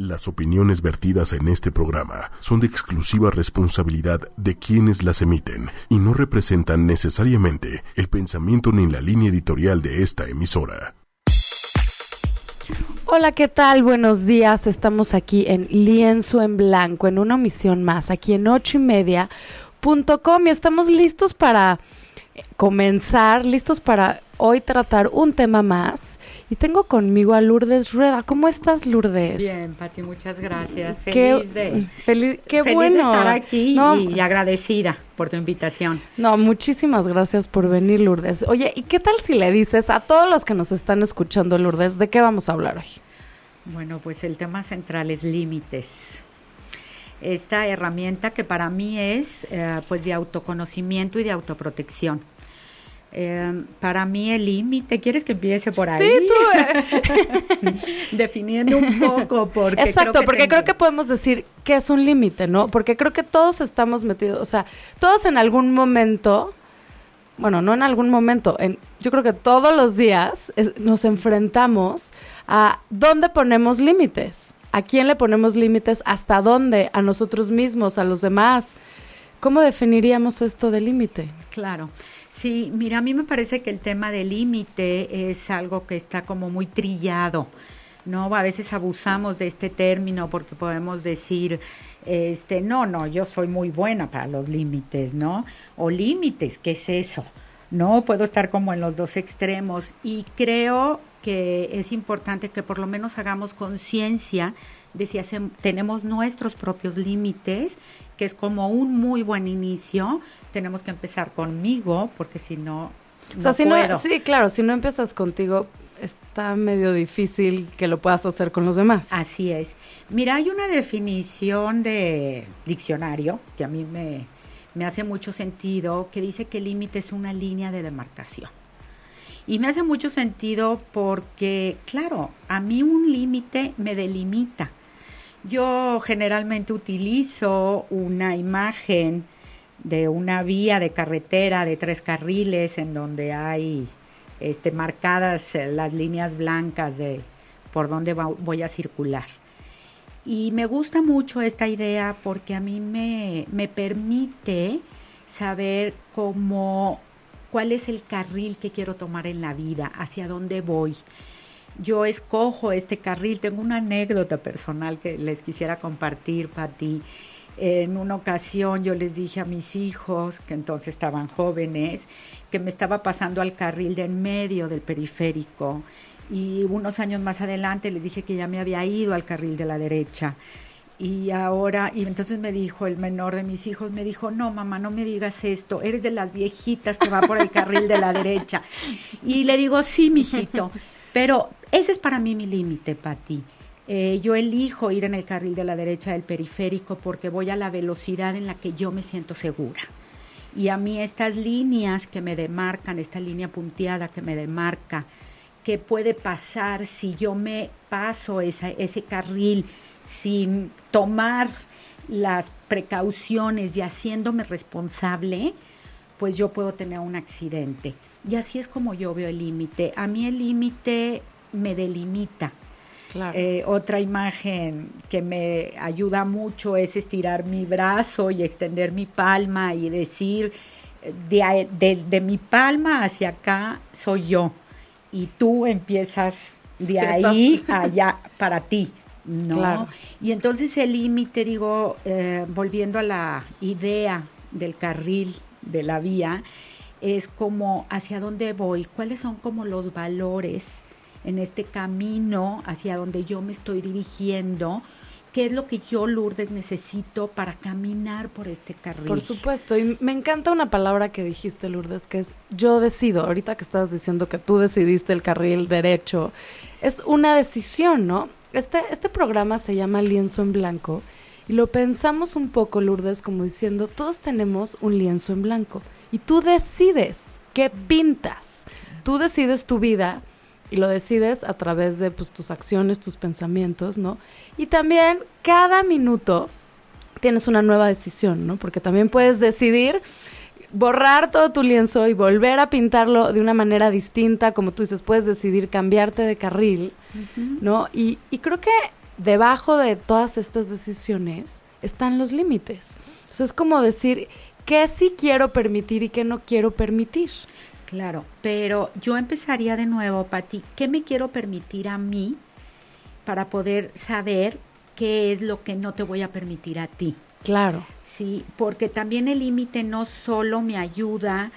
Las opiniones vertidas en este programa son de exclusiva responsabilidad de quienes las emiten y no representan necesariamente el pensamiento ni la línea editorial de esta emisora. Hola, ¿qué tal? Buenos días. Estamos aquí en Lienzo en Blanco, en una misión más, aquí en ocho y media y estamos listos para comenzar, listos para hoy tratar un tema más. Y tengo conmigo a Lourdes Rueda. ¿Cómo estás, Lourdes? Bien, Pati, muchas gracias. Feliz de, feliz, qué feliz bueno. de estar aquí y agradecida por tu invitación. No, muchísimas gracias por venir, Lourdes. Oye, ¿y qué tal si le dices a todos los que nos están escuchando, Lourdes, de qué vamos a hablar hoy? Bueno, pues el tema central es límites. Esta herramienta que para mí es eh, pues de autoconocimiento y de autoprotección eh, para mí el límite, ¿quieres que empiece por ahí? Sí, tú. Eh. Definiendo un poco, porque Exacto, creo que porque creo que podemos decir que es un límite, ¿no? Porque creo que todos estamos metidos, o sea, todos en algún momento, bueno, no en algún momento, en, yo creo que todos los días nos enfrentamos a dónde ponemos límites, a quién le ponemos límites, hasta dónde, a nosotros mismos, a los demás. ¿Cómo definiríamos esto de límite? Claro. Sí, mira, a mí me parece que el tema del límite es algo que está como muy trillado. ¿no? A veces abusamos de este término porque podemos decir, este, no, no, yo soy muy buena para los límites, ¿no? O límites, ¿qué es eso? No puedo estar como en los dos extremos y creo que es importante que por lo menos hagamos conciencia de si hacemos, tenemos nuestros propios límites, que es como un muy buen inicio. Tenemos que empezar conmigo, porque si no, o sea, si no, sí, claro, si no empiezas contigo, está medio difícil que lo puedas hacer con los demás. Así es. Mira, hay una definición de diccionario que a mí me, me hace mucho sentido, que dice que el límite es una línea de demarcación. Y me hace mucho sentido porque, claro, a mí un límite me delimita. Yo generalmente utilizo una imagen de una vía de carretera de tres carriles en donde hay este, marcadas eh, las líneas blancas de por donde voy a circular. Y me gusta mucho esta idea porque a mí me, me permite saber cómo, cuál es el carril que quiero tomar en la vida, hacia dónde voy yo escojo este carril. Tengo una anécdota personal que les quisiera compartir, Pati. En una ocasión yo les dije a mis hijos, que entonces estaban jóvenes, que me estaba pasando al carril de en medio del periférico. Y unos años más adelante les dije que ya me había ido al carril de la derecha. Y ahora, y entonces me dijo el menor de mis hijos, me dijo, no, mamá, no me digas esto, eres de las viejitas que va por el carril de la derecha. Y le digo, sí, mijito, pero ese es para mí mi límite, Pati. Eh, yo elijo ir en el carril de la derecha del periférico porque voy a la velocidad en la que yo me siento segura. Y a mí estas líneas que me demarcan, esta línea punteada que me demarca, qué puede pasar si yo me paso ese carril sin tomar las precauciones y haciéndome responsable, pues yo puedo tener un accidente. Y así es como yo veo el límite. A mí el límite me delimita. Eh, otra imagen que me ayuda mucho es estirar mi brazo y extender mi palma y decir, de, mi palma hacia acá soy yo y tú empiezas de ahí allá para ti. ¿no? Y entonces el límite, digo, eh, volviendo a la idea del carril de la vía, es como hacia dónde voy, cuáles son como los valores en este camino hacia donde yo me estoy dirigiendo, qué es lo que yo, Lourdes, necesito para caminar por este carril. Por supuesto, y me encanta una palabra que dijiste, Lourdes, que es yo decido. Ahorita que estabas diciendo que tú decidiste el carril derecho, es una decisión, ¿no? Este, este programa se llama Lienzo en Blanco y lo pensamos un poco, Lourdes, como diciendo, todos tenemos un lienzo en blanco y tú decides qué pintas. Tú decides tu vida y lo decides a través de pues, tus acciones, tus pensamientos, ¿no? Y también cada minuto tienes una nueva decisión, ¿no? Porque también puedes decidir borrar todo tu lienzo y volver a pintarlo de una manera distinta, como tú dices, puedes decidir cambiarte de carril, ¿no? Y, y creo que debajo de todas estas decisiones están los límites. Entonces es como decir qué sí quiero permitir y qué no quiero permitir. Claro, pero yo empezaría de nuevo, Pati, ¿qué me quiero permitir a mí para poder saber qué es lo que no te voy a permitir a ti? Claro. Sí, porque también el límite no solo me ayuda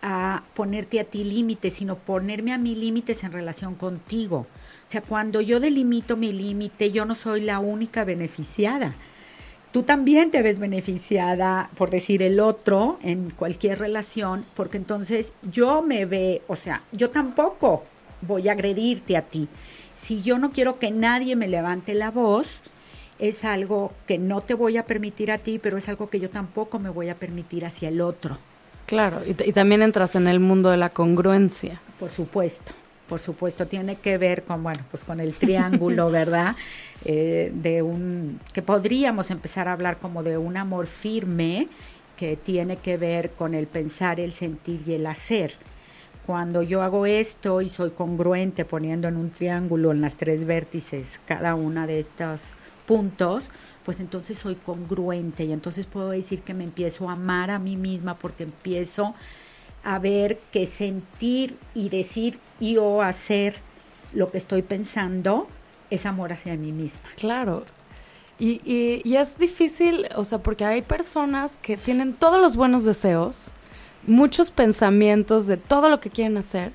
a ponerte a ti límites, sino ponerme a mí límites en relación contigo. O sea, cuando yo delimito mi límite, yo no soy la única beneficiada tú también te ves beneficiada, por decir el otro, en cualquier relación, porque entonces yo me ve, o sea, yo tampoco voy a agredirte a ti. Si yo no quiero que nadie me levante la voz, es algo que no te voy a permitir a ti, pero es algo que yo tampoco me voy a permitir hacia el otro. Claro, y, y también entras en el mundo de la congruencia. Por supuesto por supuesto, tiene que ver con, bueno, pues con el triángulo, ¿verdad? Eh, de un, que podríamos empezar a hablar como de un amor firme que tiene que ver con el pensar, el sentir y el hacer. Cuando yo hago esto y soy congruente poniendo en un triángulo en las tres vértices cada una de estos puntos, pues entonces soy congruente y entonces puedo decir que me empiezo a amar a mí misma porque empiezo a ver que sentir y decir y o hacer lo que estoy pensando es amor hacia mí misma. Claro. Y, y, es difícil, o sea, porque hay personas que tienen todos los buenos deseos, muchos pensamientos de todo lo que quieren hacer,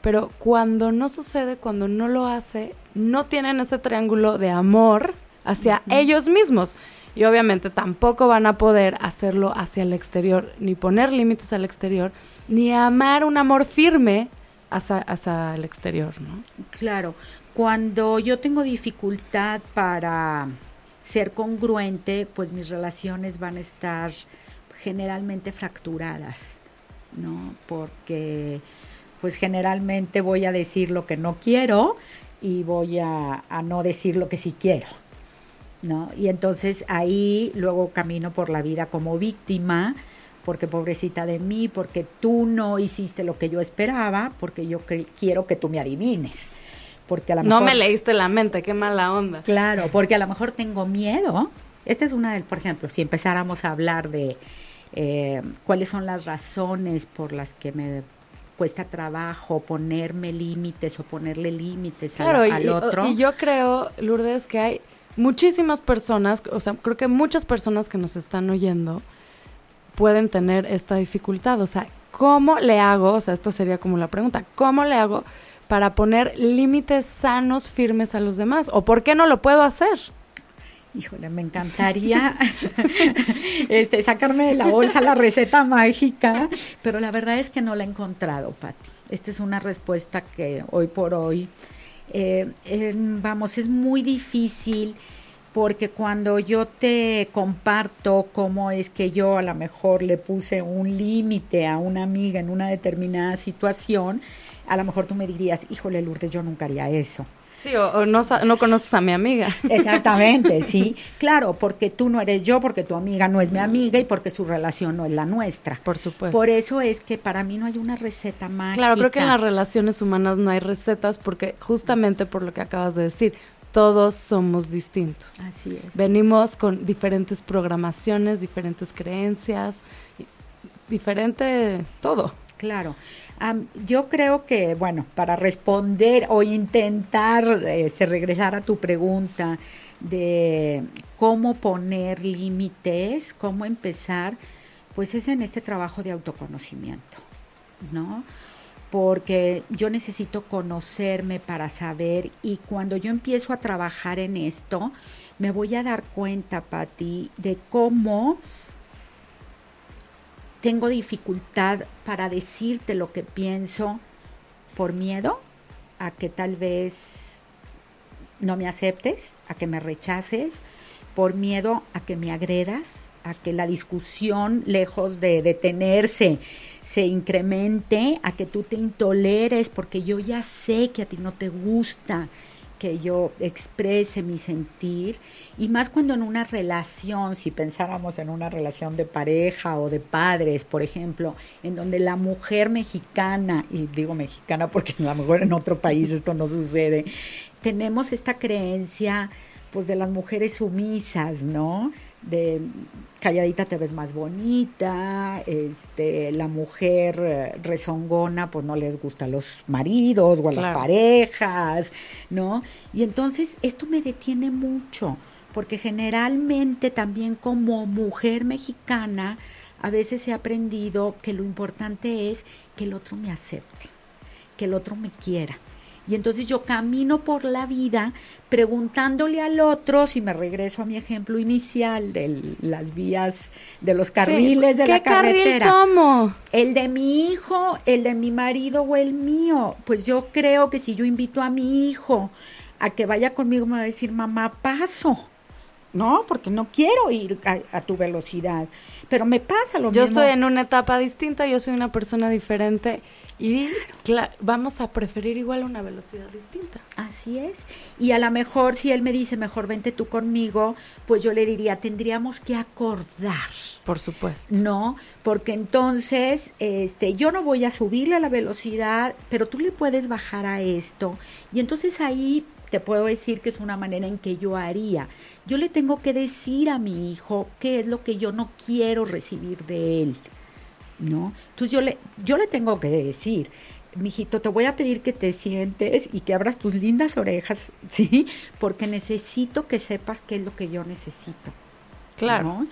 pero cuando no sucede, cuando no lo hace, no tienen ese triángulo de amor hacia ellos mismos. Y obviamente tampoco van a poder hacerlo hacia el exterior, ni poner límites al exterior, ni amar un amor firme hacia, el exterior, ¿no? Claro, cuando yo tengo dificultad para ser congruente, pues mis relaciones van a estar generalmente fracturadas, ¿no? Porque pues generalmente voy a decir lo que no quiero y voy a, a no decir lo que sí quiero, ¿no? Y entonces ahí luego camino por la vida como víctima, porque pobrecita de mí, porque tú no hiciste lo que yo esperaba, porque yo quiero que tú me adivines. Porque a lo no me leíste la mente, qué mala onda. Claro, porque a lo mejor tengo miedo. Esta es una del, por ejemplo, si empezáramos a hablar de eh, cuáles son las razones por las que me cuesta trabajo ponerme límites o ponerle límites al, otro. Y yo creo, Lourdes, que hay muchísimas personas, o sea, creo que muchas personas que nos están oyendo, pueden tener esta dificultad. O sea, ¿cómo le hago? O sea, esta sería como la pregunta, ¿cómo le hago para poner límites sanos, firmes a los demás? ¿O por qué no lo puedo hacer? Híjole, me encantaría este, sacarme de la bolsa la receta mágica, pero la verdad es que no la he encontrado, Patti. Esta es una respuesta que hoy por hoy, eh, vamos, es muy difícil porque cuando yo te comparto cómo es que yo a lo mejor le puse un límite a una amiga en una determinada situación, a lo mejor tú me dirías, híjole Lourdes, yo nunca haría eso. Sí, o, no, no, conoces a mi amiga. Exactamente, sí. Claro, porque tú no eres yo, porque tu amiga no es mi amiga y porque su relación no es la nuestra. Por supuesto. Por eso es que para mí no hay una receta mágica. Claro, creo que en las relaciones humanas no hay recetas porque justamente por lo que acabas de decir, todos somos distintos. Así es. Venimos con diferentes programaciones, diferentes creencias, diferente todo. Claro. yo creo que, bueno, para responder o intentar este, regresar a tu pregunta de cómo poner límites, cómo empezar, pues es en este trabajo de autoconocimiento, ¿no? Porque yo necesito conocerme para saber y cuando yo empiezo a trabajar en esto, me voy a dar cuenta, Patti, de cómo tengo dificultad para decirte lo que pienso por miedo a que tal vez no me aceptes, a que me rechaces, por miedo a que me agredas, a que la discusión, lejos de detenerse, se incremente, a que tú te intoleres, porque yo ya sé que a ti no te gusta que yo exprese mi sentir, y más cuando en una relación, si pensáramos en una relación de pareja o de padres, por ejemplo, en donde la mujer mexicana, y digo mexicana porque a lo mejor en otro país esto no sucede, tenemos esta creencia pues de las mujeres sumisas, ¿no? De calladita te ves más bonita, este, la mujer eh, rezongona, pues no les gusta a los maridos o a las parejas, ¿no? Y entonces esto me detiene mucho, porque generalmente también como mujer mexicana, a veces he aprendido que lo importante es que el otro me acepte, que el otro me quiera. Y entonces yo camino por la vida preguntándole al otro, si me regreso a mi ejemplo inicial de las vías, de los carriles de la carretera. Carril tomo? El de mi hijo, el de mi marido o el mío. Pues yo creo que si yo invito a mi hijo a que vaya conmigo, me va a decir, mamá, paso. No, porque no quiero ir a, tu velocidad. Pero me pasa lo yo mismo. Yo estoy en una etapa distinta, yo soy una persona diferente y vamos a preferir igual una velocidad distinta. Así es. Y a lo mejor si él me dice, mejor vente tú conmigo, pues yo le diría, tendríamos que acordar. Por supuesto. No, porque entonces este yo no voy a subirle a la velocidad, pero tú le puedes bajar a esto. Y entonces ahí te puedo decir que es una manera en que yo haría. Yo le tengo que decir a mi hijo qué es lo que yo no quiero recibir de él. ¿no? Entonces yo le, yo le tengo que decir, mijito, te voy a pedir que te sientes y que abras tus lindas orejas, ¿sí? Porque necesito que sepas qué es lo que yo necesito. Claro.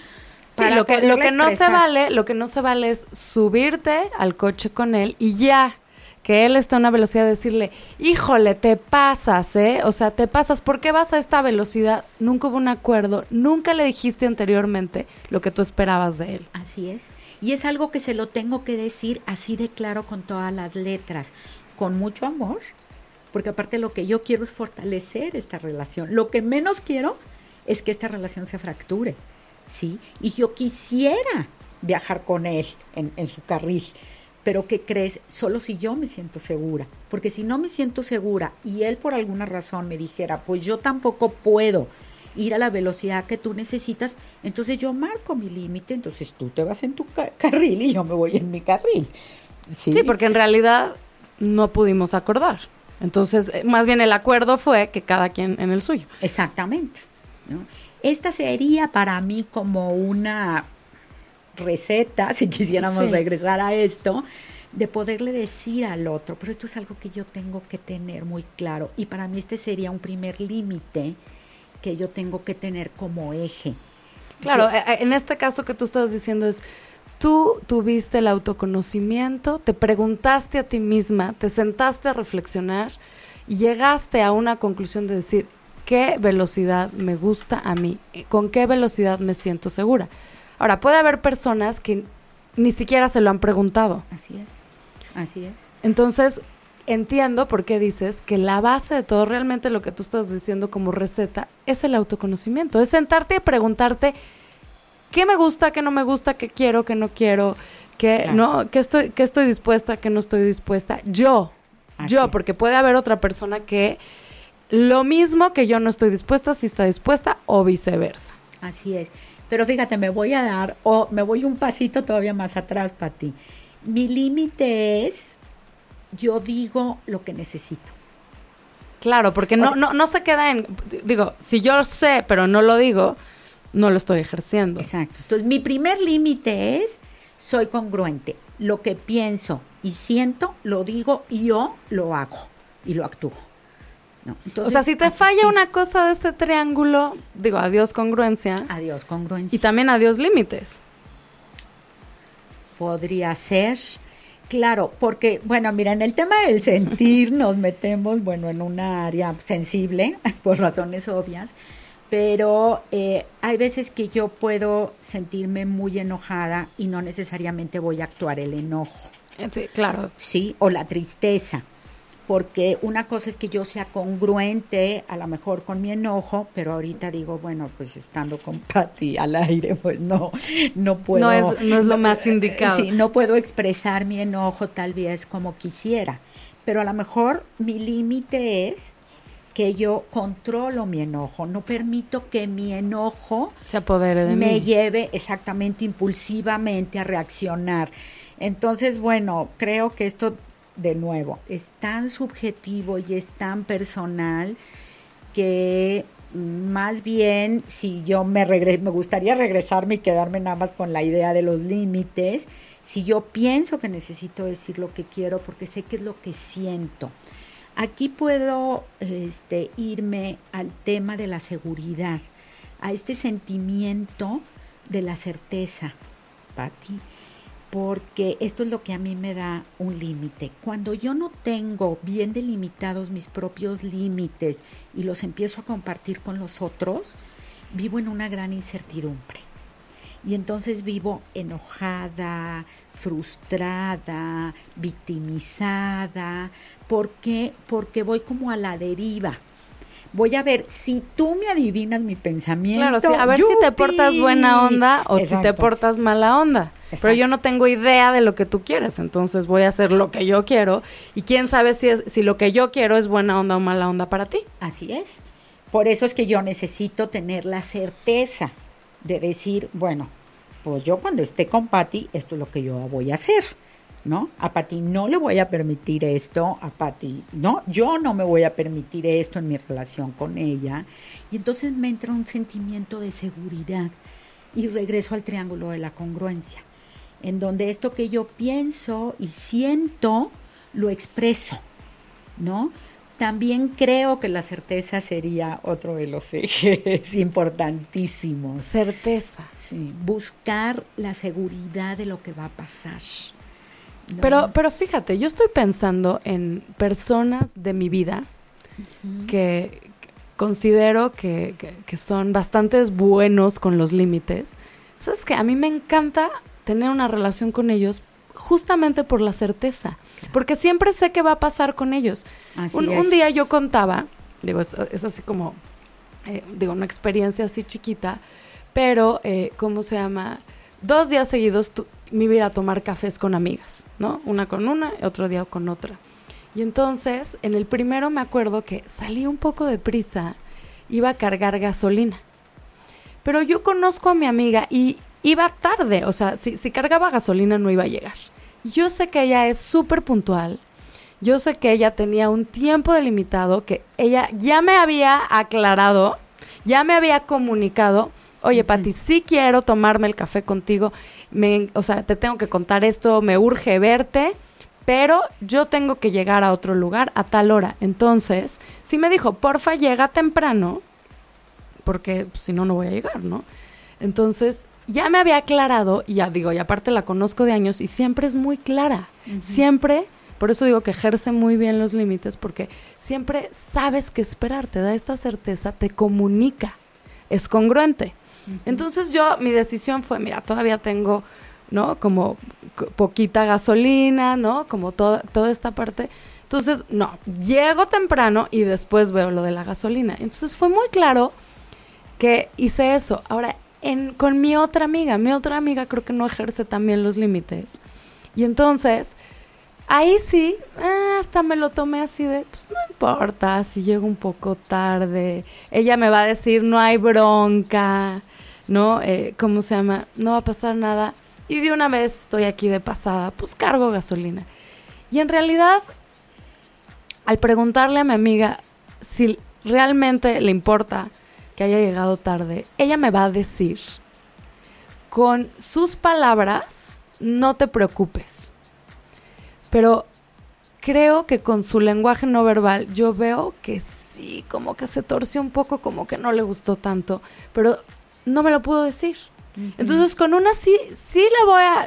lo que, lo que no se vale, lo que no se vale es subirte al coche con él y ya que él está a una velocidad de decirle, híjole, te pasas, ¿eh? O sea, te pasas, ¿por qué vas a esta velocidad? Nunca hubo un acuerdo, nunca le dijiste anteriormente lo que tú esperabas de él. Así es. Y es algo que se lo tengo que decir así de claro con todas las letras, con mucho amor, porque aparte lo que yo quiero es fortalecer esta relación. Lo que menos quiero es que esta relación se fracture, ¿sí? Y yo quisiera viajar con él en, en su carril, pero ¿qué crees? Solo si yo me siento segura, porque si no me siento segura y él por alguna razón me dijera, pues yo tampoco puedo, ir a la velocidad que tú necesitas, entonces yo marco mi límite, entonces tú te vas en tu carril y yo me voy en mi carril. ¿Sí? sí, porque en realidad no pudimos acordar. Entonces, eh, más bien el acuerdo fue que cada quien en el suyo. Exactamente. Esta sería para mí como una receta, si quisiéramos regresar a esto, de poderle decir al otro, pero esto es algo que yo tengo que tener muy claro. Y para mí este sería un primer límite que yo tengo que tener como eje. Claro, eh, eh, en este caso que tú estás diciendo es, tú tuviste el autoconocimiento, te preguntaste a ti misma, te sentaste a reflexionar y llegaste a una conclusión de decir, ¿qué velocidad me gusta a mí? ¿Con qué velocidad me siento segura? Ahora, puede haber personas que ni siquiera se lo han preguntado. Así es, así es. Entonces, entiendo por qué dices que la base de todo, realmente lo que tú estás diciendo como receta, es el autoconocimiento, es sentarte y preguntarte qué me gusta, qué no me gusta, qué quiero, qué no quiero, qué, no, qué estoy, qué estoy dispuesta, qué no estoy dispuesta. Yo, yo, porque puede haber otra persona que lo mismo que yo no estoy dispuesta, si está dispuesta o viceversa. Así es. Pero fíjate, me voy a dar, o me voy un pasito todavía más atrás para ti. Mi límite es yo digo lo que necesito. Claro, porque no, no, no se queda en, digo, si yo sé, pero no lo digo, no lo estoy ejerciendo. Exacto. Entonces, mi primer límite es, soy congruente. Lo que pienso y siento, lo digo y yo lo hago y lo actúo. O sea, si te falla una cosa de este triángulo, digo, adiós congruencia. Adiós congruencia. Y también adiós límites. Podría ser Claro, porque, bueno, mira, en el tema del sentir nos metemos, bueno, en una área sensible, por razones obvias, pero eh, hay veces que yo puedo sentirme muy enojada y no necesariamente voy a actuar el enojo. Sí, claro. Sí, o la tristeza porque una cosa es que yo sea congruente a lo mejor con mi enojo, pero ahorita digo, bueno, pues estando con Patti al aire, pues no, no puedo. No es, no es lo más indicado. Sí, no puedo expresar mi enojo tal vez como quisiera, pero a lo mejor mi límite es que yo controlo mi enojo, no permito que mi enojo se apodere de me lleve exactamente impulsivamente a reaccionar. Entonces, bueno, creo que esto de nuevo, es tan subjetivo y es tan personal que más bien, si yo me regre me gustaría regresarme y quedarme nada más con la idea de los límites, si yo pienso que necesito decir lo que quiero porque sé que es lo que siento. Aquí puedo este, irme al tema de la seguridad, a este sentimiento de la certeza, Patti porque esto es lo que a mí me da un límite. Cuando yo no tengo bien delimitados mis propios límites y los empiezo a compartir con los otros, vivo en una gran incertidumbre. Y entonces vivo enojada, frustrada, victimizada. ¿Por qué? Porque voy como a la deriva voy a ver si tú me adivinas mi pensamiento. Claro, a ver si te portas buena onda o si te portas mala onda. Pero yo no tengo idea de lo que tú quieres, entonces voy a hacer lo que yo quiero y quién sabe si, si lo que yo quiero es buena onda o mala onda para ti. Así es. Por eso es que yo necesito tener la certeza de decir, bueno, pues yo cuando esté con Patti, esto es lo que yo voy a hacer. ¿no? A Pati no le voy a permitir esto, a Pati, no, yo no me voy a permitir esto en mi relación con ella. Y entonces me entra un sentimiento de seguridad y regreso al triángulo de la congruencia, en donde esto que yo pienso y siento lo expreso, ¿no? También creo que la certeza sería otro de los ejes importantísimos. Certeza. Sí, buscar la seguridad de lo que va a pasar. Pero, pero fíjate, yo estoy pensando en personas de mi vida que, considero que, son bastante buenos con los límites. ¿Sabes qué? A mí me encanta tener una relación con ellos justamente por la certeza, porque siempre sé qué va a pasar con ellos. Un, día yo contaba, digo, es, así como, eh, digo, una experiencia así chiquita, pero, eh, ¿cómo se llama? Dos días seguidos me iba a tomar cafés con amigas, ¿no? Una con una, otro día con otra. Y entonces, en el primero me acuerdo que salí un poco de prisa, iba a cargar gasolina. Pero yo conozco a mi amiga y iba tarde, o sea, si, si cargaba gasolina no iba a llegar. Yo sé que ella es súper puntual, yo sé que ella tenía un tiempo delimitado, que ella ya me había aclarado, ya me había comunicado oye, Pati, sí quiero tomarme el café contigo, me, o sea, te tengo que contar esto, me urge verte, pero yo tengo que llegar a otro lugar a tal hora. Entonces, sí me dijo, porfa, llega temprano, porque pues, si no, no voy a llegar, ¿no? Entonces, ya me había aclarado, y ya digo, y aparte la conozco de años, y siempre es muy clara, siempre... Por eso digo que ejerce muy bien los límites, porque siempre sabes qué esperar, te da esta certeza, te comunica, es congruente. Entonces yo, mi decisión fue, mira, todavía tengo, ¿no? Como poquita gasolina, ¿no? Como toda, toda esta parte. Entonces, no, llego temprano y después veo lo de la gasolina. Entonces fue muy claro que hice eso. Ahora, con mi otra amiga, mi otra amiga creo que no ejerce también los límites. Y entonces, ahí sí, ah, hasta me lo tomé así de, pues no importa si llego un poco tarde. Ella me va a decir, no hay bronca. ¿no? Eh, ¿Cómo se llama? No va a pasar nada. Y de una vez estoy aquí de pasada, pues cargo gasolina. Y en realidad, al preguntarle a mi amiga si realmente le importa que haya llegado tarde, ella me va a decir, con sus palabras, no te preocupes. Pero creo que con su lenguaje no verbal yo veo que sí, como que se torció un poco, como que no le gustó tanto, pero no me lo pudo decir. Entonces con una sí, sí le voy a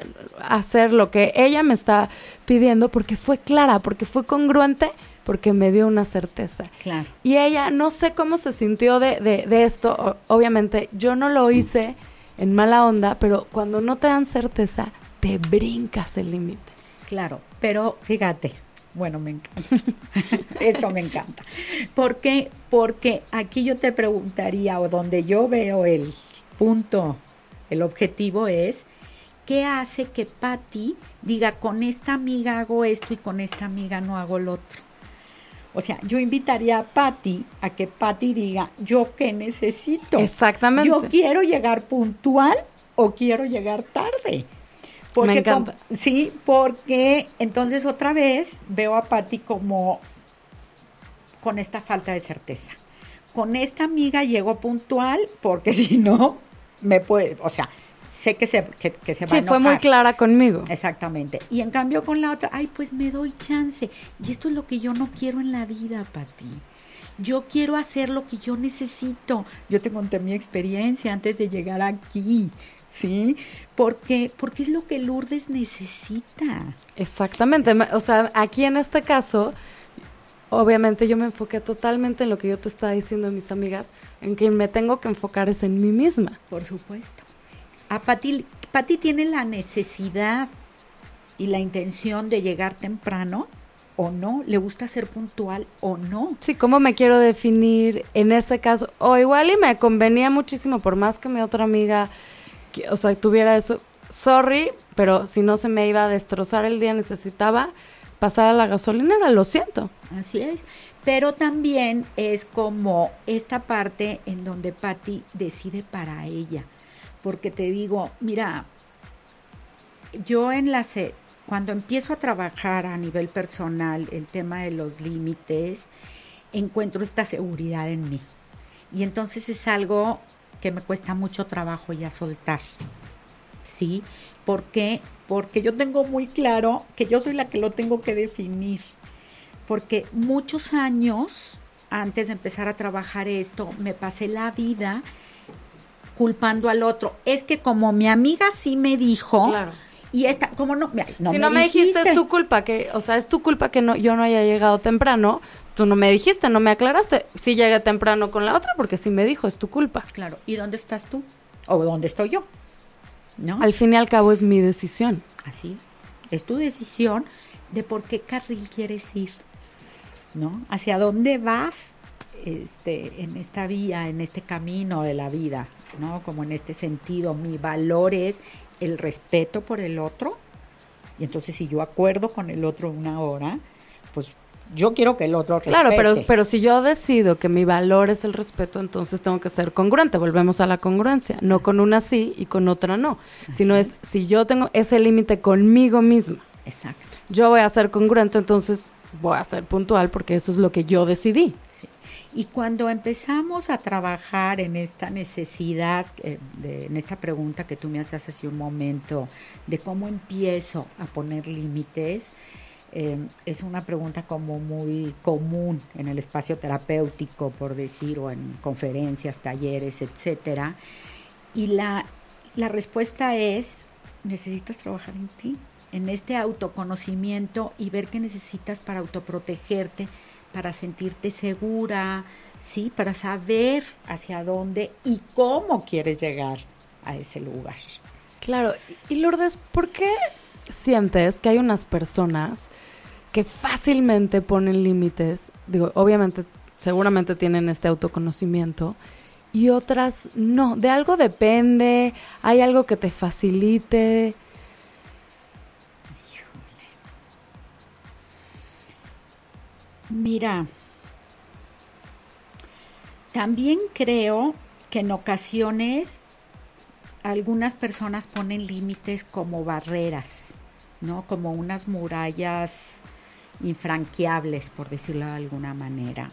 hacer lo que ella me está pidiendo porque fue clara, porque fue congruente, porque me dio una certeza. Claro. Y ella no sé cómo se sintió de, de, esto. obviamente yo no lo hice en mala onda, pero cuando no te dan certeza, te brincas el límite. Claro, pero fíjate, bueno, me encanta. Esto me encanta. ¿Por qué? Porque aquí yo te preguntaría, o donde yo veo el punto, el objetivo es, ¿qué hace que Patty diga, con esta amiga hago esto y con esta amiga no hago lo otro? O sea, yo invitaría a Patty a que Patty diga, ¿yo qué necesito? Exactamente. Yo quiero llegar puntual o quiero llegar tarde. Porque Me encanta. sí, porque entonces otra vez veo a Patty como con esta falta de certeza con esta amiga llego puntual porque si no, me puede, o sea, sé que se, que, que se va sí, a fue muy clara conmigo. Exactamente. Y en cambio con la otra, ay, pues me doy chance. Y esto es lo que yo no quiero en la vida, Pati. Yo quiero hacer lo que yo necesito. Yo te conté mi experiencia antes de llegar aquí, ¿sí? Porque, porque es lo que Lourdes necesita. Exactamente. Me- O sea, aquí en este caso, obviamente yo me enfoqué totalmente en lo que yo te estaba diciendo, mis amigas, en que me tengo que enfocar es en mí misma. Por supuesto. A Pati, Pati tiene la necesidad y la intención de llegar temprano o no, le gusta ser puntual o no. Sí, ¿cómo me quiero definir en ese caso? O igual y me convenía muchísimo, por más que mi otra amiga, que- o sea, tuviera eso. Sorry, pero si no se me iba a destrozar el día, necesitaba pasar a la gasolinera, lo siento. Así es. Pero también es como esta parte en donde Patty decide para ella. Porque te digo, mira, yo en la se- cuando empiezo a trabajar a nivel personal el tema de los límites, encuentro esta seguridad en mí. Y entonces es algo que me cuesta mucho trabajo ya soltar. ¿Sí? ¿Por qué? Porque yo tengo muy claro que yo soy la que lo tengo que definir. Porque muchos años antes de empezar a trabajar esto, me pasé la vida culpando al otro. Es que como mi amiga sí me dijo, Claro. y esta, como no, Mira, no si me no me dijiste, dijiste. es tu culpa, que, o sea, es tu culpa que no, yo no haya llegado temprano. Tú no me dijiste, no me aclaraste. Sí llegué temprano con la otra porque sí me dijo, es tu culpa. Claro, ¿y dónde estás tú? ¿O dónde estoy yo? ¿No? Al fin y al cabo es mi decisión. Así es. Es tu decisión de por qué carril quieres ir, ¿no? Hacia dónde vas este, en esta vía, en este camino de la vida, ¿no? Como en este sentido, mi valor es el respeto por el otro. Y entonces si yo acuerdo con el otro una hora, pues yo quiero que el otro Claro, pero, respete. pero si yo decido que mi valor es el respeto, entonces tengo que ser congruente. Volvemos a la congruencia. No con una sí y con otra no. Sino es, si yo tengo ese límite conmigo misma, Exacto. yo voy a ser congruente, entonces voy a ser puntual porque eso es lo que yo decidí. Y cuando empezamos a trabajar en esta necesidad, eh, en esta pregunta que tú me haces hace un momento, de cómo empiezo a poner límites, eh, es una pregunta como muy común en el espacio terapéutico, por decir, o en conferencias, talleres, etcétera. Y la, la respuesta es, necesitas trabajar en ti, en este autoconocimiento y ver qué necesitas para autoprotegerte, para sentirte segura, ¿sí? Para saber hacia dónde y cómo quieres llegar a ese lugar. Claro. Y Lourdes, ¿por qué sientes que hay unas personas que fácilmente ponen límites? Digo, obviamente, seguramente tienen este autoconocimiento. Y otras no, de algo depende, hay algo que te facilite. Mira, también creo que en ocasiones algunas personas ponen límites como barreras, ¿no? Como unas murallas infranqueables, por decirlo de alguna manera,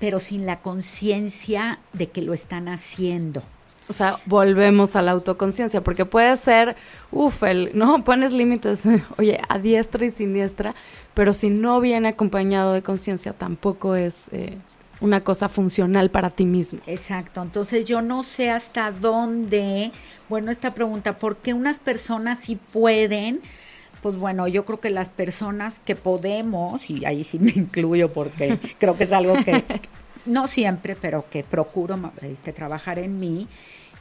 pero sin la conciencia de que lo están haciendo. O sea, volvemos a la autoconciencia, porque puede ser, uff, el, no, pones límites, oye, a diestra y siniestra, pero si no viene acompañado de conciencia, tampoco es eh, una cosa funcional para ti mismo. Exacto, entonces yo no sé hasta dónde, bueno, esta pregunta, ¿por qué unas personas sí pueden? Pues bueno, yo creo que las personas que podemos, y ahí sí me incluyo porque creo que es algo que no siempre, pero que procuro este, trabajar en mí,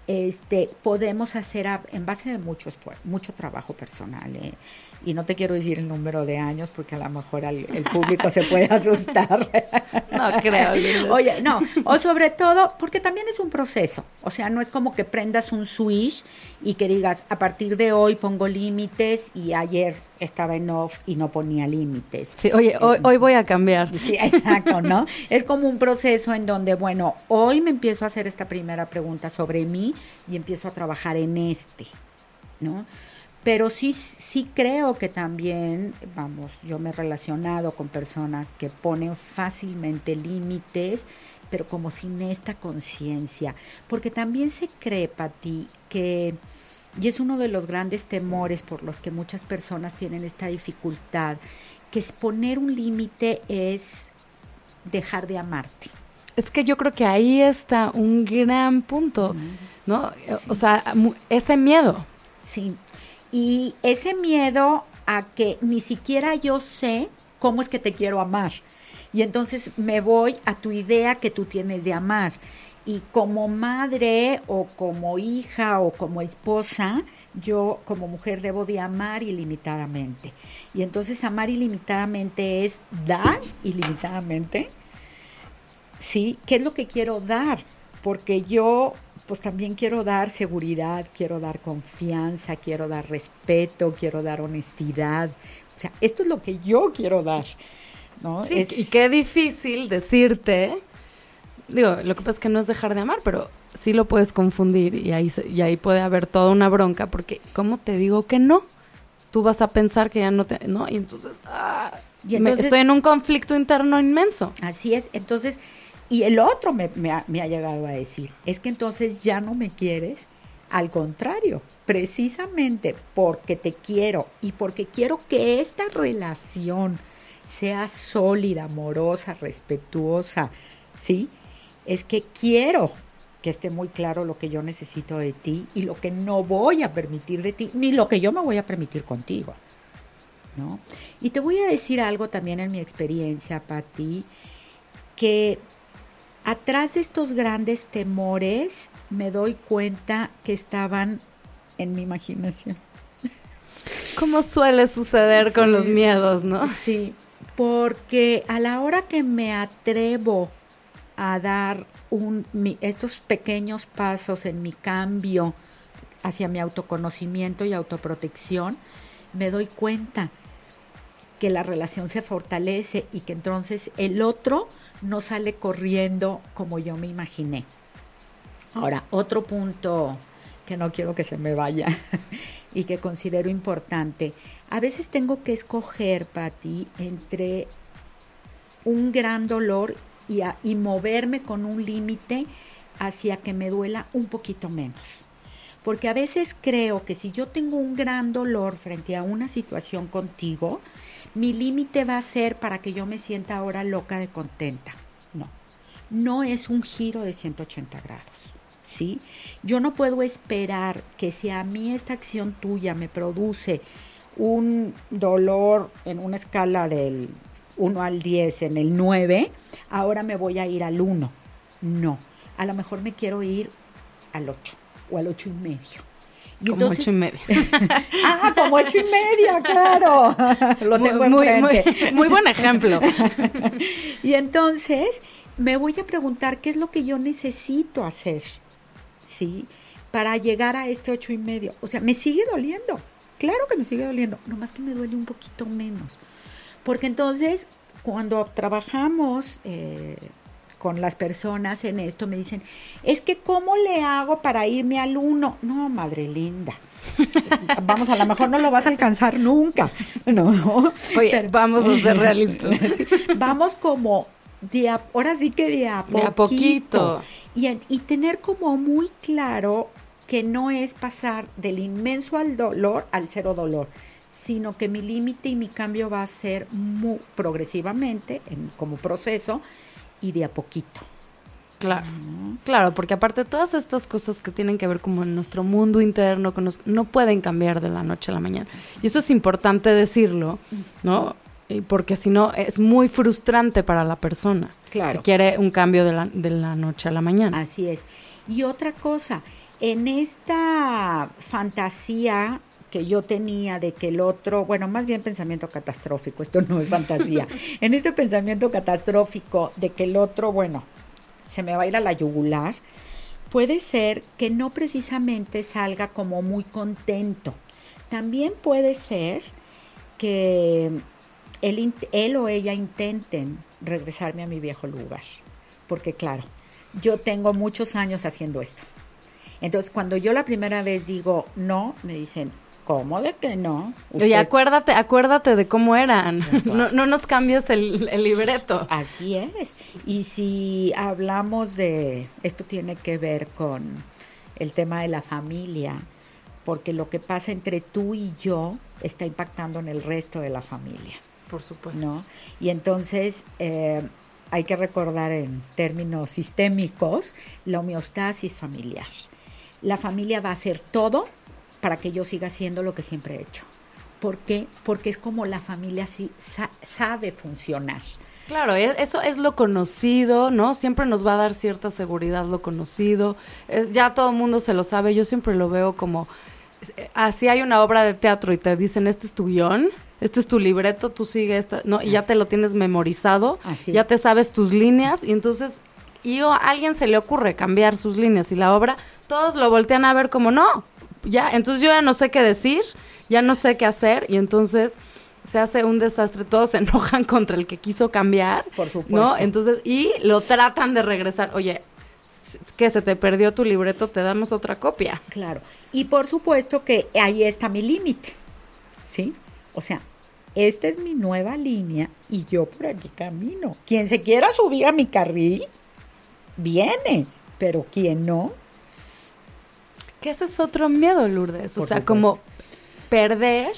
este, podemos hacer en base de mucho esfuerzo, mucho trabajo personal. ¿eh? Y no te quiero decir el número de años porque a lo mejor al- el público se puede asustar. No creo. Oye, no, o sobre todo, porque también es un proceso. O sea, no es como que prendas un switch y que digas, a partir de hoy pongo límites y ayer estaba en off y no ponía límites. Sí, oye, hoy, hoy voy a cambiar. Sí, exacto, ¿no? Es como un proceso en donde, bueno, hoy me empiezo a hacer esta primera pregunta sobre mí y empiezo a trabajar en este, ¿no? Pero sí, sí creo que también, vamos, yo me he relacionado con personas que ponen fácilmente límites pero como sin esta conciencia, porque también se cree, ti que, y es uno de los grandes temores por los que muchas personas tienen esta dificultad, que poner un límite es dejar de amarte. Es que yo creo que ahí está un gran punto, ¿no? O sea, ese miedo. Sí, y ese miedo a que ni siquiera yo sé cómo es que te quiero amar. Y entonces me voy a tu idea que tú tienes de amar. Y como madre o como hija o como esposa, yo como mujer debo de amar ilimitadamente. Y entonces amar ilimitadamente es dar ilimitadamente. ¿Sí? ¿Qué es lo que quiero dar? Porque yo pues también quiero dar seguridad, quiero dar confianza, quiero dar respeto, quiero dar honestidad. O sea, esto es lo que yo quiero dar. Sí, y qué difícil decirte, digo, lo que pasa es que no es dejar de amar, pero sí lo puedes confundir y ahí, y ahí puede haber toda una bronca, porque ¿cómo te digo que no? Tú vas a pensar que ya no te, ¿no? Y entonces, ah, y entonces estoy en un conflicto interno inmenso. Así es, entonces, y el otro me, ha, ha llegado a decir, es que entonces ya no me quieres, al contrario, precisamente porque te quiero y porque quiero que esta relación sea sólida, amorosa, respetuosa, ¿sí? Es que quiero que esté muy claro lo que yo necesito de ti y lo que no voy a permitir de ti, ni lo que yo me voy a permitir contigo, ¿no? Y te voy a decir algo también en mi experiencia, Patti, que atrás de estos grandes temores me doy cuenta que estaban en mi imaginación. Como suele suceder con los miedos, ¿no? Sí, porque a la hora que me atrevo a dar un, estos pequeños pasos en mi cambio hacia mi autoconocimiento y autoprotección, me doy cuenta que la relación se fortalece y que entonces el otro no sale corriendo como yo me imaginé. Ahora, otro punto que no quiero que se me vaya y que considero importante. A veces tengo que escoger, Patti, entre un gran dolor y, y moverme con un límite hacia que me duela un poquito menos. Porque a veces creo que si yo tengo un gran dolor frente a una situación contigo, mi límite va a ser para que yo me sienta ahora loca de contenta. No, no es un giro de 180 grados. ¿sí? Yo no puedo esperar que si a mí esta acción tuya me produce un dolor en una escala del 1 al 10, en el 9, ahora me voy a ir al 1. No, a lo mejor me quiero ir al 8 o al 8 y medio. Y como ocho y medio. ah, como ocho y medio, claro. Lo tengo muy, muy, muy buen ejemplo. y entonces me voy a preguntar qué es lo que yo necesito hacer. ¿sí? Para llegar a este ocho y medio. O sea, me sigue doliendo. Claro que me sigue doliendo, nomás que me duele un poquito menos. Porque entonces, cuando trabajamos eh, con las personas en esto, me dicen, es que ¿cómo le hago para irme al uno? No, madre linda. Vamos, a lo mejor no lo vas a alcanzar nunca. No. Oye, vamos a ser realistas. Vamos como ahora sí que de a poquito. Y, tener como muy claro que no es pasar del inmenso al dolor al cero dolor, sino que mi límite y mi cambio va a ser muy progresivamente, en, como proceso, y de a poquito. Claro, claro, porque aparte todas estas cosas que tienen que ver como en nuestro mundo interno, no pueden cambiar de la noche a la mañana. Y eso es importante decirlo, ¿no? porque si no es muy frustrante para la persona claro. que quiere un cambio de la, de la noche a la mañana. Así es. Y otra cosa, en esta fantasía que yo tenía de que el otro, bueno, más bien pensamiento catastrófico, esto no es fantasía, en este pensamiento catastrófico de que el otro, bueno, se me va a ir a la yugular, puede ser que no precisamente salga como muy contento. También puede ser que él, o ella intenten regresarme a mi viejo lugar. Porque claro, yo tengo muchos años haciendo esto. Entonces, cuando yo la primera vez digo no, me dicen, ¿Cómo de que no? Usted- acuérdate, acuérdate de cómo eran. No, no nos cambies el, el libreto. Así es. Y si hablamos de, esto tiene que ver con el tema de la familia, porque lo que pasa entre tú y yo está impactando en el resto de la familia, Por supuesto. ¿no? Y entonces eh, hay que recordar en términos sistémicos la homeostasis familiar. La familia va a hacer todo para que yo siga haciendo lo que siempre he hecho. ¿Por qué? Porque es como la familia sí sa- sabe funcionar. Claro, e- eso es lo conocido, ¿no? Siempre nos va a dar cierta seguridad lo conocido. Es- ya todo el mundo se lo sabe. Yo siempre lo veo como, eh, así hay una obra de teatro y te dicen, este es tu guion, este es tu libreto, tú sigue esta, ¿no? Y ya te lo tienes memorizado, Así. ya te sabes tus líneas y entonces, y a alguien se le ocurre cambiar sus líneas y la obra, todos lo voltean a ver como, no, ya, entonces yo ya no sé qué decir, ya no sé qué hacer y entonces se hace un desastre, todos se enojan contra el que quiso cambiar, Por supuesto. ¿no? Entonces, y lo tratan de regresar, oye, que se te perdió tu libreto, te damos otra copia. Claro. Y por supuesto que ahí está mi límite. ¿Sí? O sea, esta es mi nueva línea y yo por aquí camino. Quien se quiera subir a mi carril, viene. Pero quien no, Que ese es otro miedo, Lourdes. O sea, supuesto. como perder,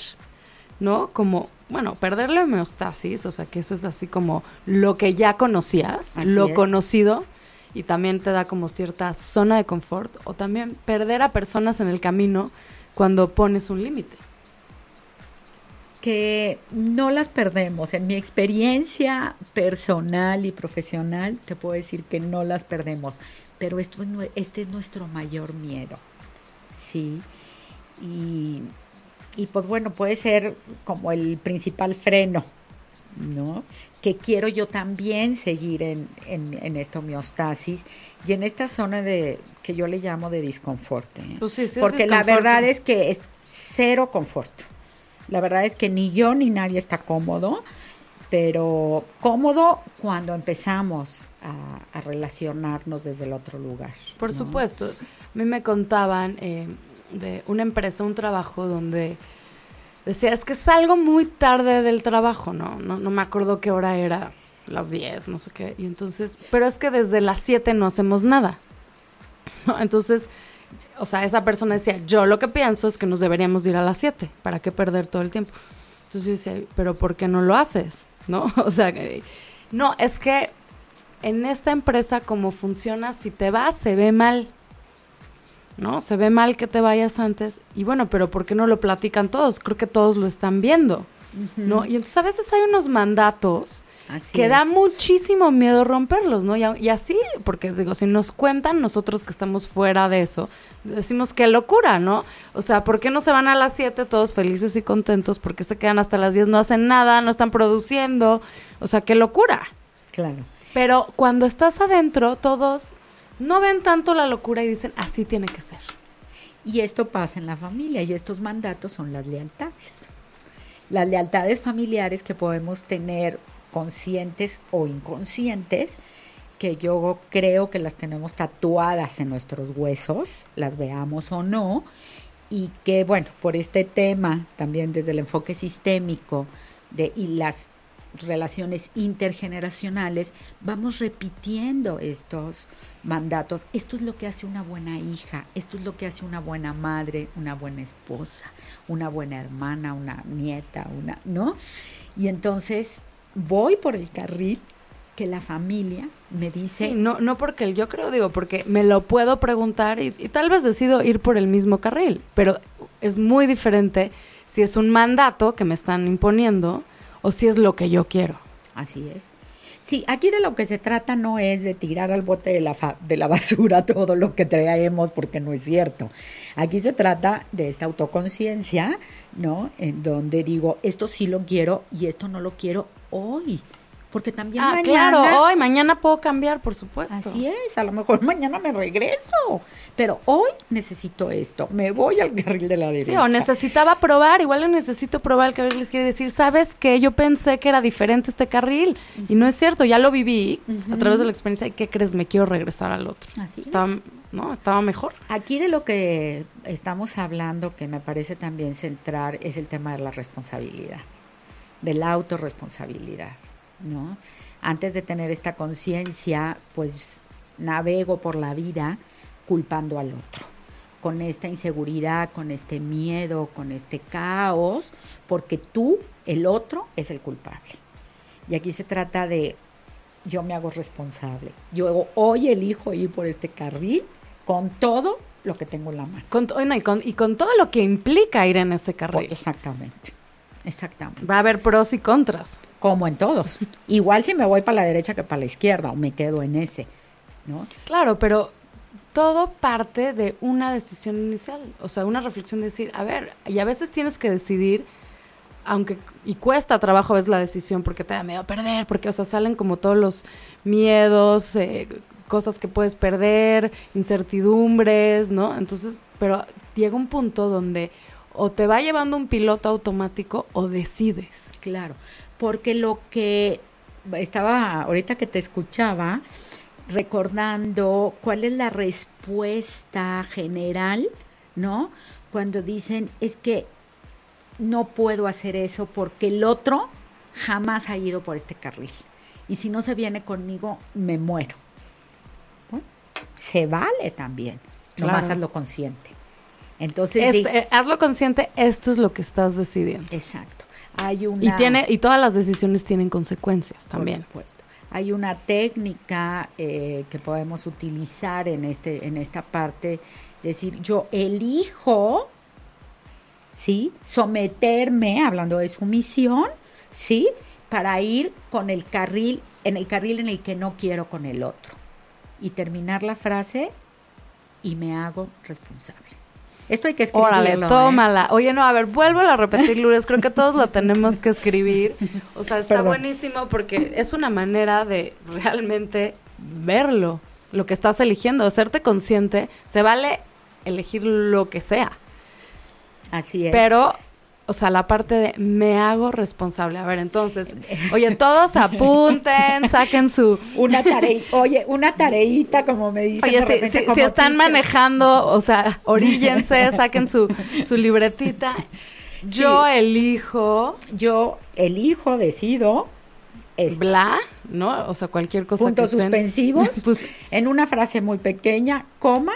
¿no? Como, bueno, perder la homeostasis, o sea, que eso es así como lo que ya conocías, Así lo es. conocido, y también te da como cierta zona de confort, o también perder a personas en el camino cuando pones un límite. que no las perdemos. En mi experiencia personal y profesional, te puedo decir que no las perdemos. Pero esto este es nuestro mayor miedo. Sí. Y, y pues bueno, puede ser como el principal freno, ¿no? Que quiero yo también seguir en, en, en esta homeostasis y en esta zona de que yo le llamo de disconfort. ¿eh? Pues sí, sí es Porque la verdad es que es cero confort. La verdad es que ni yo ni nadie está cómodo, pero cómodo cuando empezamos a, a relacionarnos desde el otro lugar. Por ¿no? supuesto. A mí me contaban eh, de una empresa, un trabajo donde decía, es que salgo muy tarde del trabajo, ¿no? No, no me acuerdo qué hora era, las 10, no sé qué. Y entonces, pero es que desde las 7 no hacemos nada. Entonces, o sea, esa persona decía, yo lo que pienso es que nos deberíamos ir a las 7, ¿para qué perder todo el tiempo? Entonces yo decía, pero ¿por qué no lo haces? ¿No? O sea, que- no, es que en esta empresa como funciona, si te vas, se ve mal. ¿No? Se ve mal que te vayas antes. Y bueno, pero ¿por qué no lo platican todos? Creo que todos lo están viendo. ¿No? Y entonces a veces hay unos mandatos Así que es. da muchísimo miedo romperlos, ¿no? Y así, porque digo, si nos cuentan nosotros que estamos fuera de eso, decimos qué locura, ¿no? O sea, ¿por qué no se van a las 7 todos felices y contentos? ¿Por qué se quedan hasta las 10? No hacen nada, no están produciendo. O sea, qué locura. Claro. Pero cuando estás adentro, todos no ven tanto la locura y dicen, así tiene que ser. Y esto pasa en la familia y estos mandatos son las lealtades. Las lealtades familiares que podemos tener conscientes o inconscientes, que yo creo que las tenemos tatuadas en nuestros huesos, las veamos o no, y que bueno, por este tema también desde el enfoque sistémico de, y las relaciones intergeneracionales, vamos repitiendo estos mandatos. Esto es lo que hace una buena hija, esto es lo que hace una buena madre, una buena esposa, una buena hermana, una nieta, una, ¿no? Y entonces voy por el carril que la familia me dice, Sí, no, no porque el yo creo, digo, porque me lo puedo preguntar y, y tal vez decido ir por el mismo carril, pero es muy diferente si es un mandato que me están imponiendo o si es lo que yo quiero. Así es. Sí, aquí de lo que se trata no es de tirar al bote de la, fa- de la basura todo lo que traemos, porque no es cierto. Aquí se trata de esta autoconciencia, ¿no? En donde digo, esto sí lo quiero y esto no lo quiero hoy. Porque también Ah, mañana... claro, hoy, mañana puedo cambiar, por supuesto. Así es, a lo mejor mañana me regreso, pero hoy necesito esto, me voy al carril de la derecha. Sí, o necesitaba probar, igual yo necesito probar el carril, les quiere decir, ¿sabes qué? Yo pensé que era diferente este carril y no es cierto, ya lo viví a través de la experiencia y ¿qué crees? Me quiero regresar al otro. Así es. Está ¿no? Estaba mejor. Aquí de lo que estamos hablando, que me parece también centrar, es el tema de la responsabilidad, de la autorresponsabilidad, ¿no? Antes de tener esta conciencia, pues navego por la vida culpando al otro, con esta inseguridad, con este miedo, con este caos, porque tú, el otro, es el culpable. Y aquí se trata de yo me hago responsable. Yo hoy elijo ir por este carril con todo lo que tengo en la mano. Con, y, con, y con todo lo que implica ir en ese carril. Exactamente. Exactamente. Va a haber pros y contras. Como en todos. Igual si me voy para la derecha que para la izquierda o me quedo en ese, ¿no? Claro, pero todo parte de una decisión inicial, o sea, una reflexión de decir, a ver, y a veces tienes que decidir aunque y cuesta trabajo es la decisión porque te da miedo perder, porque o sea, salen como todos los miedos, eh, cosas que puedes perder, incertidumbres, ¿no? Entonces, pero llega un punto donde o te va llevando un piloto automático o decides. Claro, porque lo que estaba ahorita que te escuchaba recordando cuál es la respuesta general, ¿no? Cuando dicen es que no puedo hacer eso porque el otro jamás ha ido por este carril. Y si no se viene conmigo, me muero. Se vale también. Claro. Nomás hazlo consciente. Entonces, este, hazlo consciente, esto es lo que estás decidiendo. Exacto. Hay una, y tiene y todas las decisiones tienen consecuencias también. Por supuesto. Hay una técnica eh, que podemos utilizar en este en esta parte, decir yo elijo ¿sí? Someterme, hablando de sumisión, ¿sí? Para ir con el carril, en el carril en el que no quiero con el otro. Y terminar la frase y me hago responsable. Esto hay que escribirlo. Órale, ¿eh? tómala. Oye, no, a ver, vuelvo a repetir, Lourdes. Creo que todos lo tenemos que escribir. O sea, está Perdón. buenísimo porque es una manera de realmente verlo, lo que estás eligiendo, hacerte consciente. Se vale elegir lo que sea. Así es. Pero, o sea, la parte de me hago responsable. A ver, entonces, oye, todos apunten, saquen su... Una tare oye, una tareita, como me dicen. Oye, de si, repente si- como si están teacher. manejando, o sea, oríllense, saquen su, su libretita. Yo elijo Yo elijo, decido, esto. bla, ¿no? O sea, cualquier cosa puntos que suspensivos, Pues, en una frase muy pequeña, coma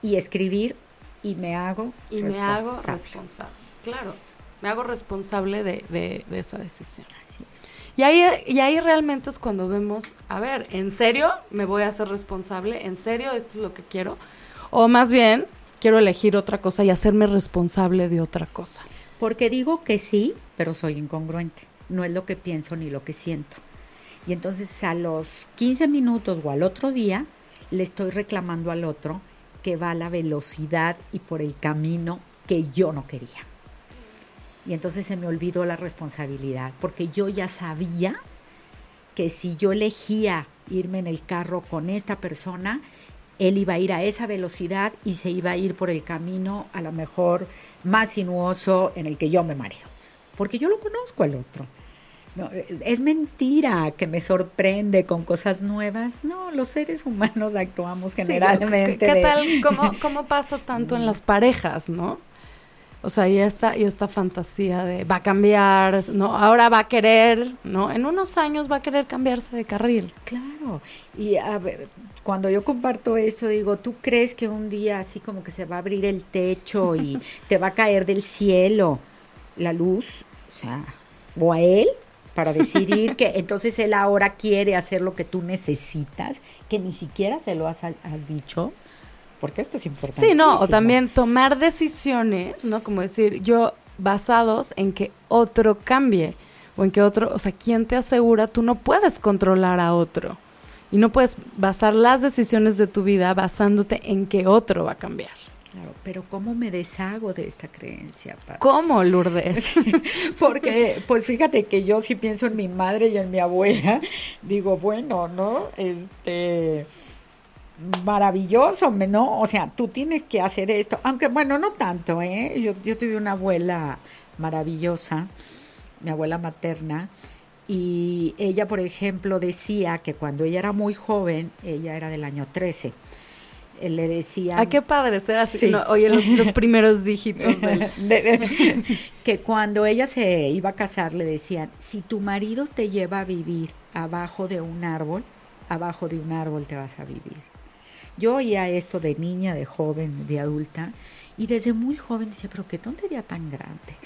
y escribir y me hago y me hago responsable. responsable. Claro, me hago responsable de, de- de esa decisión. Así es. Y ahí, y ahí realmente es cuando vemos, a ver, ¿en serio me voy a hacer responsable? ¿En serio esto es lo que quiero? O más bien, quiero elegir otra cosa y hacerme responsable de otra cosa. Porque digo que sí, pero soy incongruente. No es lo que pienso ni lo que siento. Y entonces a los 15 minutos o al otro día le estoy reclamando al otro que va a la velocidad y por el camino que yo no quería. Y entonces se me olvidó la responsabilidad, porque yo ya sabía que si yo elegía irme en el carro con esta persona, él iba a ir a esa velocidad y se iba a ir por el camino a lo mejor más sinuoso en el que yo me mareo. Porque yo lo conozco al otro. No, es mentira que me sorprende con cosas nuevas. No, los seres humanos actuamos generalmente. ¿Qué, qué de- tal? ¿Cómo, ¿Cómo pasa tanto en las parejas, no? O sea, y esta, y esta fantasía de va a cambiar, ¿no? Ahora va a querer, ¿no? En unos años va a querer cambiarse de carril. Claro, y a ver, cuando yo comparto esto, digo, ¿tú crees que un día así como que se va a abrir el techo y te va a caer del cielo la luz? O sea, o a él para decidir que entonces él ahora quiere hacer lo que tú necesitas, que ni siquiera se lo has, has dicho, porque esto es importante. Sí, no, o también tomar decisiones, ¿no? Como decir, yo basados en que otro cambie o en que otro, o sea, ¿quién te asegura? Tú no puedes controlar a otro y no puedes basar las decisiones de tu vida basándote en que otro va a cambiar. Claro, pero ¿cómo me deshago de esta creencia? Pati? ¿Cómo, Lourdes? Porque, pues fíjate que yo sí pienso en mi madre y en mi abuela, digo, bueno, ¿no? Este, maravilloso, ¿no? O sea, tú tienes que hacer esto, aunque bueno, no tanto, ¿eh? Yo, yo tuve una abuela maravillosa, mi abuela materna, y ella, por ejemplo, decía que cuando ella era muy joven, ella era del año 13, eh, le decía... ¿A qué padre ser así? oye, los, primeros dígitos que cuando ella se iba a casar le decían, si tu marido te lleva a vivir abajo de un árbol, abajo de un árbol te vas a vivir. Yo oía esto de niña, de joven, de adulta, y desde muy joven decía, pero qué tontería tan grande.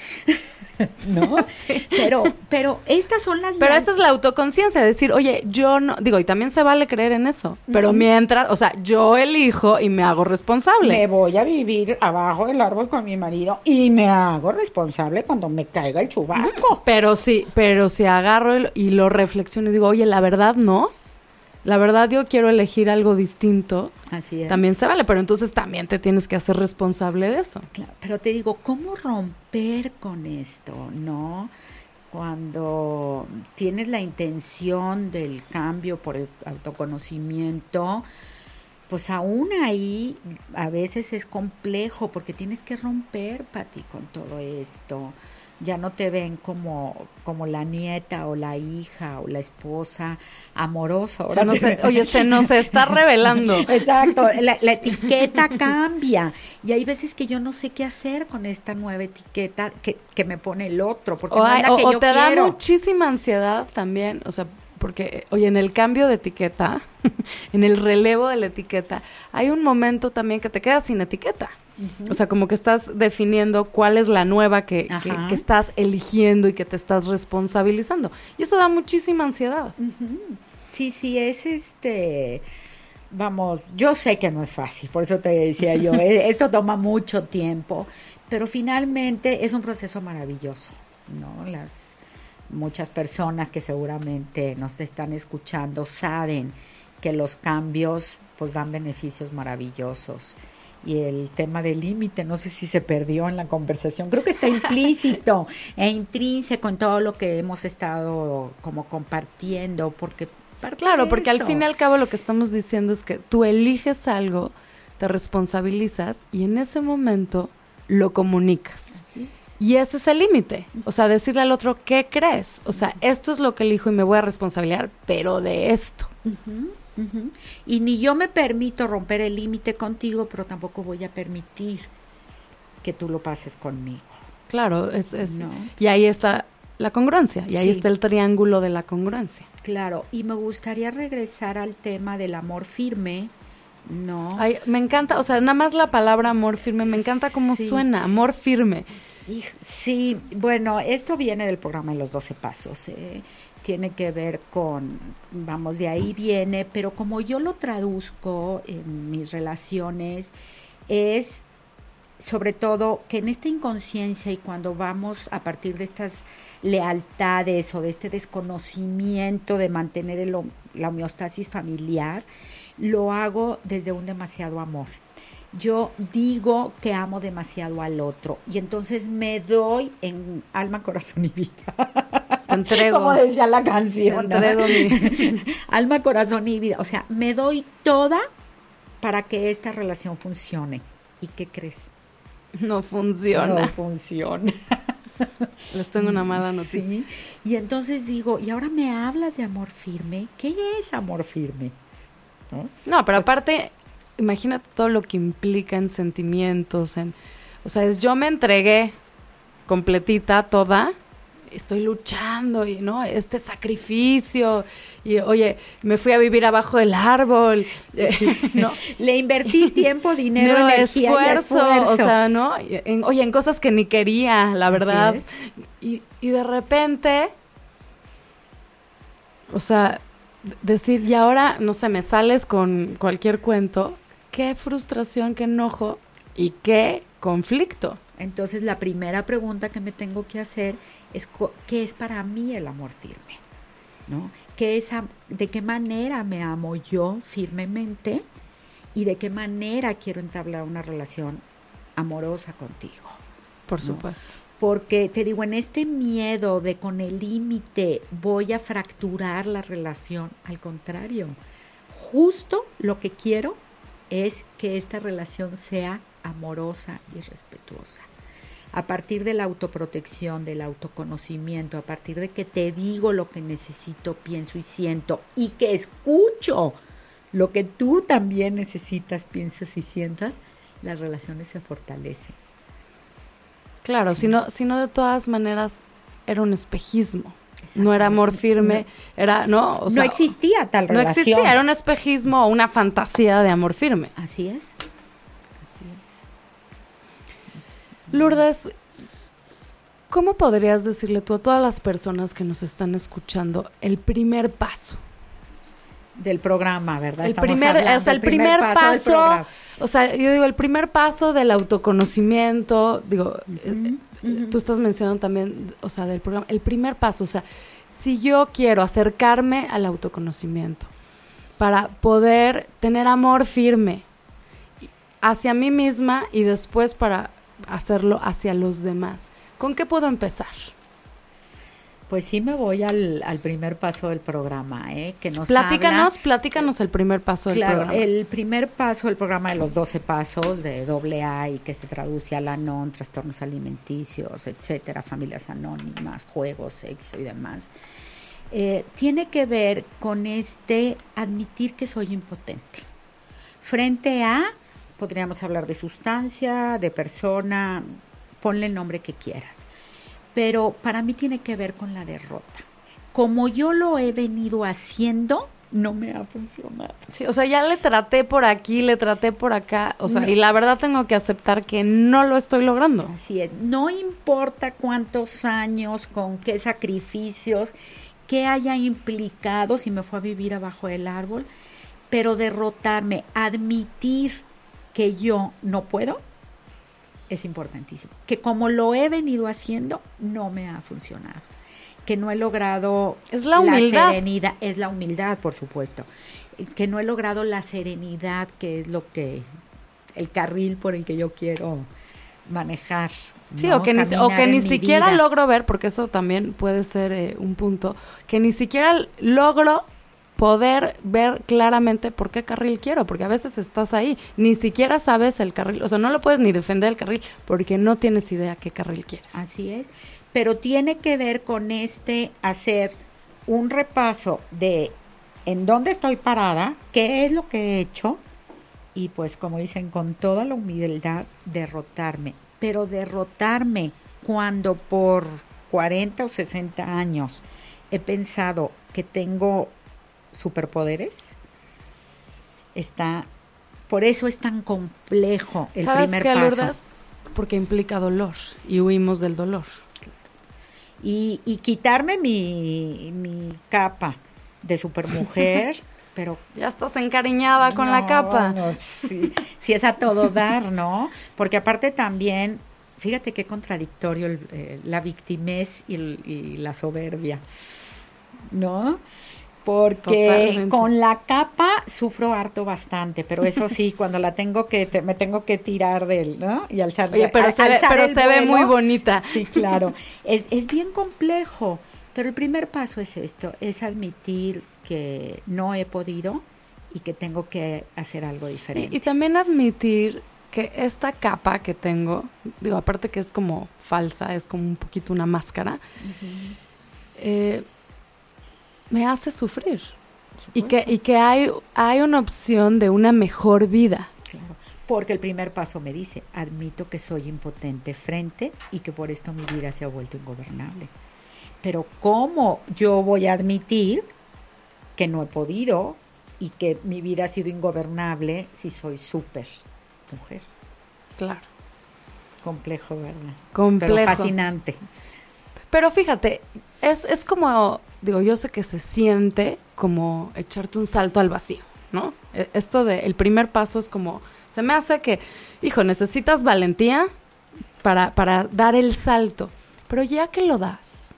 ¿No? Pero, pero estas son las... Pero esa es la autoconciencia, decir, oye, yo no, digo, y también se vale creer en eso, pero mientras, o sea, yo elijo y me hago responsable. Me voy a vivir abajo del árbol con mi marido y me hago responsable cuando me caiga el chubasco. Pero sí, pero si agarro y lo reflexiono y digo, oye, la verdad no, la verdad yo quiero elegir algo distinto, Así es. también se vale, pero entonces también te tienes que hacer responsable de eso. pero te digo, ¿cómo romper con esto, no? Cuando tienes la intención del cambio por el autoconocimiento, pues aún ahí a veces es complejo porque tienes que romper, Pati, con todo esto ya no te ven como, como la nieta o la hija o la esposa amorosa. oye, se nos está revelando. Exacto, la, etiqueta cambia y hay veces que yo no sé qué hacer con esta nueva etiqueta que, que me pone el otro, porque o, te da muchísima ansiedad también, o sea, porque, oye, en el cambio de etiqueta, en el relevo de la etiqueta, hay un momento también que te quedas sin etiqueta. O sea, como que estás definiendo cuál es la nueva que, que, estás eligiendo y que te estás responsabilizando. Y eso da muchísima ansiedad. Sí, sí, es este vamos, yo sé que no es fácil, por eso te decía yo, eh, esto toma mucho tiempo, pero finalmente es un proceso maravilloso, ¿no? Las muchas personas que seguramente nos están escuchando saben que los cambios pues dan beneficios maravillosos y el tema del límite, no sé si se perdió en la conversación, creo que está implícito e intrínseco en todo lo que hemos estado como compartiendo, porque... Claro, porque al fin y al cabo lo que estamos diciendo es que tú eliges algo, te responsabilizas y en ese momento lo comunicas. Y ese es el límite. O sea, decirle al otro, ¿qué crees? O sea, esto es lo que elijo y me voy a responsabilizar, pero de esto. Y ni yo me permito romper el límite contigo, pero tampoco voy a permitir que tú lo pases conmigo. Claro, es, es y ahí está la congruencia, y ahí está el triángulo de la congruencia. Claro, y me gustaría regresar al tema del amor firme, ¿no? Ay, me encanta, o sea, nada más la palabra amor firme, me encanta cómo suena, amor firme. Sí, bueno, esto viene del programa de los 12 pasos. Eh tiene que ver con, vamos, de ahí viene, pero como yo lo traduzco en mis relaciones, es sobre todo que en esta inconsciencia y cuando vamos a partir de estas lealtades o de este desconocimiento de mantener la homeostasis familiar, lo hago desde un demasiado amor. Yo digo que amo demasiado al otro y entonces me doy en alma, corazón y vida. Entrego. Como decía la canción. Alma, corazón y vida. O sea, me doy toda para que esta relación funcione. ¿Y qué crees? No funciona. No funciona. Les tengo una mala noticia. Sí. Y entonces digo, y ahora me hablas de amor firme. ¿Qué es amor firme? No, pero aparte, imagínate todo lo que implica en sentimientos, en, o sea, es yo me entregué completita, toda, estoy luchando y no este sacrificio. Y oye me fui a vivir abajo del árbol. ¿no? le invertí tiempo dinero energía esfuerzo, o sea no oye en cosas que ni quería la verdad. y, y de repente o sea decir y ahora no sé me sales con cualquier cuento qué frustración qué enojo y qué conflicto entonces la primera pregunta que me tengo que hacer es qué es para mí el amor firme, ¿no? ¿Qué es, ¿De qué manera me amo yo firmemente y de qué manera quiero entablar una relación amorosa contigo? Por supuesto. Porque te digo, en este miedo de con el límite voy a fracturar la relación, al contrario, justo lo que quiero es que esta relación sea amorosa y respetuosa. A partir de la autoprotección, del autoconocimiento, a partir de que te digo lo que necesito, pienso y siento y que escucho lo que tú también necesitas, piensas y sientas, las relaciones se fortalecen. Claro, si, no, si no de todas maneras era un espejismo. No era amor firme, era, ¿no? no existía tal relación. No existía, era un espejismo o una fantasía de amor firme. Así es. Lourdes, ¿cómo podrías decirle tú a todas las personas que nos están escuchando el primer paso? Del programa, ¿verdad? El primer, o sea, el primer, paso, o sea, yo digo, el primer paso del autoconocimiento, digo, tú estás mencionando también, o sea, del programa, el primer paso, o sea, si yo quiero acercarme al autoconocimiento para poder tener amor firme hacia mí misma y después para hacerlo hacia los demás, ¿con qué puedo empezar? Pues sí me voy al, primer paso del programa, ¿eh? Que nos platícanos, platícanos el primer paso del claro, programa. el primer paso del programa de los 12 pasos de doble A y que se traduce a la non, trastornos alimenticios, etcétera, familias anónimas, juegos, sexo y demás. Eh, tiene que ver con este admitir que soy impotente. Frente a, podríamos hablar de sustancia, de persona, ponle el nombre que quieras pero para mí tiene que ver con la derrota. Como yo lo he venido haciendo, no me ha funcionado. Sí, o sea, ya le traté por aquí, le traté por acá, o sea, y la verdad tengo que aceptar que no lo estoy logrando. Así es, no importa cuántos años, con qué sacrificios, qué haya implicado si me fue a vivir abajo del árbol, pero derrotarme, admitir que yo no puedo, es importantísimo. Que como lo he venido haciendo, no me ha funcionado. Que no he logrado es la, humildad. serenidad, es la humildad, por supuesto. Que no he logrado la serenidad, que es lo que el carril por el que yo quiero manejar. Sí, o que ni, o que ni siquiera logro ver, porque eso también puede ser eh, un punto, que ni siquiera logro poder ver claramente por qué carril quiero, porque a veces estás ahí, ni siquiera sabes el carril, o sea, no lo puedes ni defender el carril porque no tienes idea qué carril quieres. Así es, pero tiene que ver con este hacer un repaso de en dónde estoy parada, qué es lo que he hecho y pues como dicen con toda la humildad derrotarme, pero derrotarme cuando por 40 o 60 años he pensado que tengo superpoderes, está, por eso es tan complejo el primer paso. Porque implica dolor y huimos del dolor. Y, y quitarme mi, mi capa de supermujer, pero... Ya estás encariñada con la capa. si es a todo dar, ¿no? Porque aparte también, fíjate qué contradictorio eh, la victimez y, y la soberbia, ¿no? Porque con la capa sufro harto bastante, pero eso sí, cuando la tengo que, me tengo que tirar del, ¿no? Y alzar, Oye, pero se, ve, pero se ve muy bonita. Sí, claro. es, es bien complejo, pero el primer paso es esto, es admitir que no he podido y que tengo que hacer algo diferente. Y, también admitir que esta capa que tengo, digo, aparte que es como falsa, es como un poquito una máscara, eh, me hace sufrir. Y que, y que hay, hay una opción de una mejor vida. Claro, porque el primer paso me dice, admito que soy impotente frente y que por esto mi vida se ha vuelto ingobernable. Pero ¿cómo yo voy a admitir que no he podido y que mi vida ha sido ingobernable si soy súper mujer? Claro. Complejo, ¿verdad? Complejo. Pero fascinante. Pero fíjate, es, es como digo, yo sé que se siente como echarte un salto al vacío, ¿no? E, esto de, el primer paso es como, se me hace que, hijo, necesitas valentía para, para dar el salto, pero ya que lo das,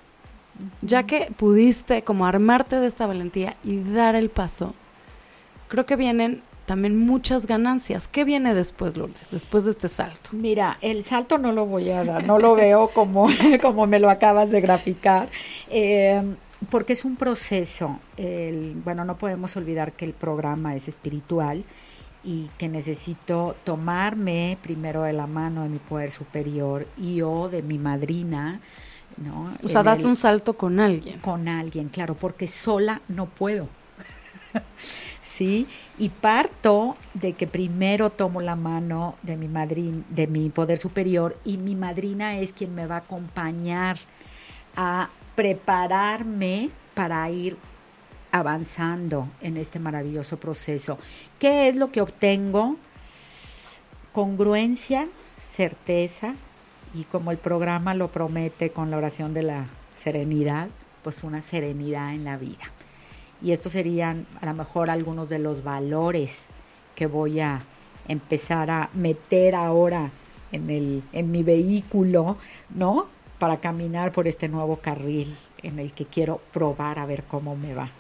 ya que pudiste como armarte de esta valentía y dar el paso, creo que vienen también muchas ganancias. ¿Qué viene después, Lourdes, después de este salto? Mira, el salto no lo voy a dar, no lo veo como, como me lo acabas de graficar. Eh, porque es un proceso. El, bueno, no podemos olvidar que el programa es espiritual y que necesito tomarme primero de la mano de mi poder superior y o de mi madrina, ¿no? O sea, das un salto con alguien. Con alguien, claro, porque sola no puedo. ¿sí? Y parto de que primero tomo la mano de mi madrina, de mi poder superior, y mi madrina es quien me va a acompañar a prepararme para ir avanzando en este maravilloso proceso. ¿Qué es lo que obtengo? Congruencia, certeza, y como el programa lo promete con la oración de la serenidad, pues una serenidad en la vida. Y estos serían a lo mejor algunos de los valores que voy a empezar a meter ahora en, el, en mi vehículo, ¿no? Para caminar por este nuevo carril en el que quiero probar a ver cómo me va.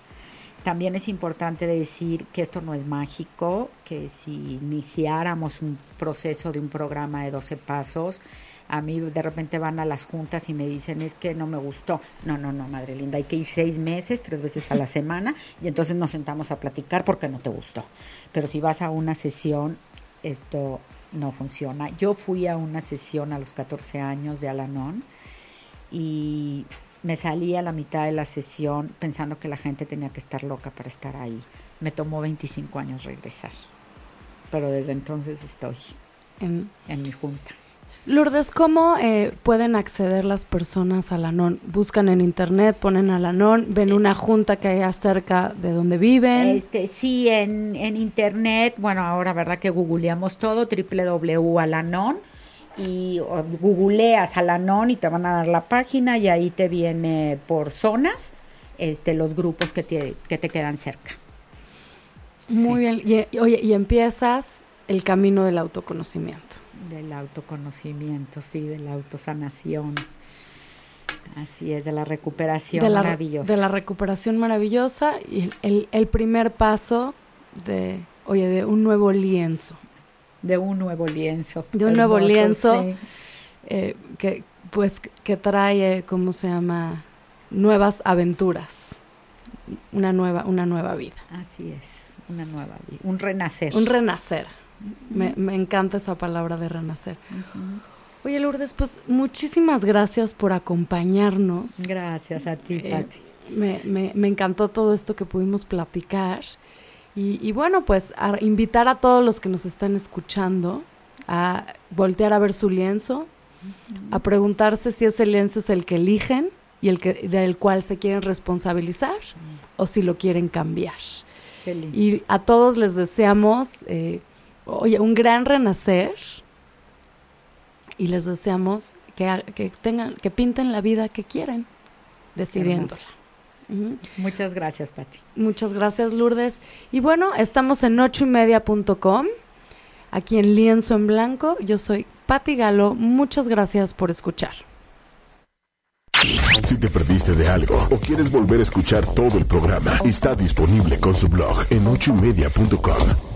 También es importante decir que esto no es mágico, que si iniciáramos un proceso de un programa de 12 pasos, a mí de repente van a las juntas y me dicen es que no me gustó. No, no, no, madre linda, hay que ir seis meses, tres veces a la semana y entonces nos sentamos a platicar porque no te gustó. Pero si vas a una sesión, esto no funciona. Yo fui a una sesión a los 14 años de Alanon y me salí a la mitad de la sesión pensando que la gente tenía que estar loca para estar ahí. Me tomó 25 años regresar, pero desde entonces estoy en, en mi junta. Lourdes, ¿cómo eh, pueden acceder las personas a la NON? ¿Buscan en internet, ponen a la NON, ven una junta que hay cerca de donde viven? Este, sí, en, en internet, bueno, ahora verdad que googleamos todo, www.alanon y googleas Alanon y te van a dar la página y ahí te viene por zonas este, los grupos que te, que te quedan cerca. Muy bien, y, oye, y empiezas el camino del autoconocimiento. Del autoconocimiento, sí, de la autosanación. Así es, de la recuperación de la, maravillosa. De la recuperación maravillosa y el, el, primer paso de, oye, de un nuevo lienzo. De un nuevo lienzo. De un hermoso, nuevo lienzo sí. eh, que, pues, que trae, ¿cómo se llama? Nuevas aventuras. Una nueva, una nueva vida. Así es, una nueva vida. Un renacer. Un renacer. Me, me, encanta esa palabra de renacer. Uh -huh. Oye, Lourdes, pues muchísimas gracias por acompañarnos. Gracias a ti, eh, Pati. Me, me, me, encantó todo esto que pudimos platicar. Y, y, bueno, pues a invitar a todos los que nos están escuchando a voltear a ver su lienzo, a preguntarse si ese lienzo es el que eligen y el que, del cual se quieren responsabilizar o si lo quieren cambiar. Y a todos les deseamos... Eh, oye, un gran renacer y les deseamos que, que, tengan, que pinten la vida que quieren, decidiéndola. Uh -huh. Muchas gracias, Pati. Muchas gracias, Lourdes. Y bueno, estamos en ochoymedia.com, aquí en Lienzo en Blanco. Yo soy Pati Galo. Muchas gracias por escuchar. Si te perdiste de algo o quieres volver a escuchar todo el programa, está disponible con su blog en ochoymedia.com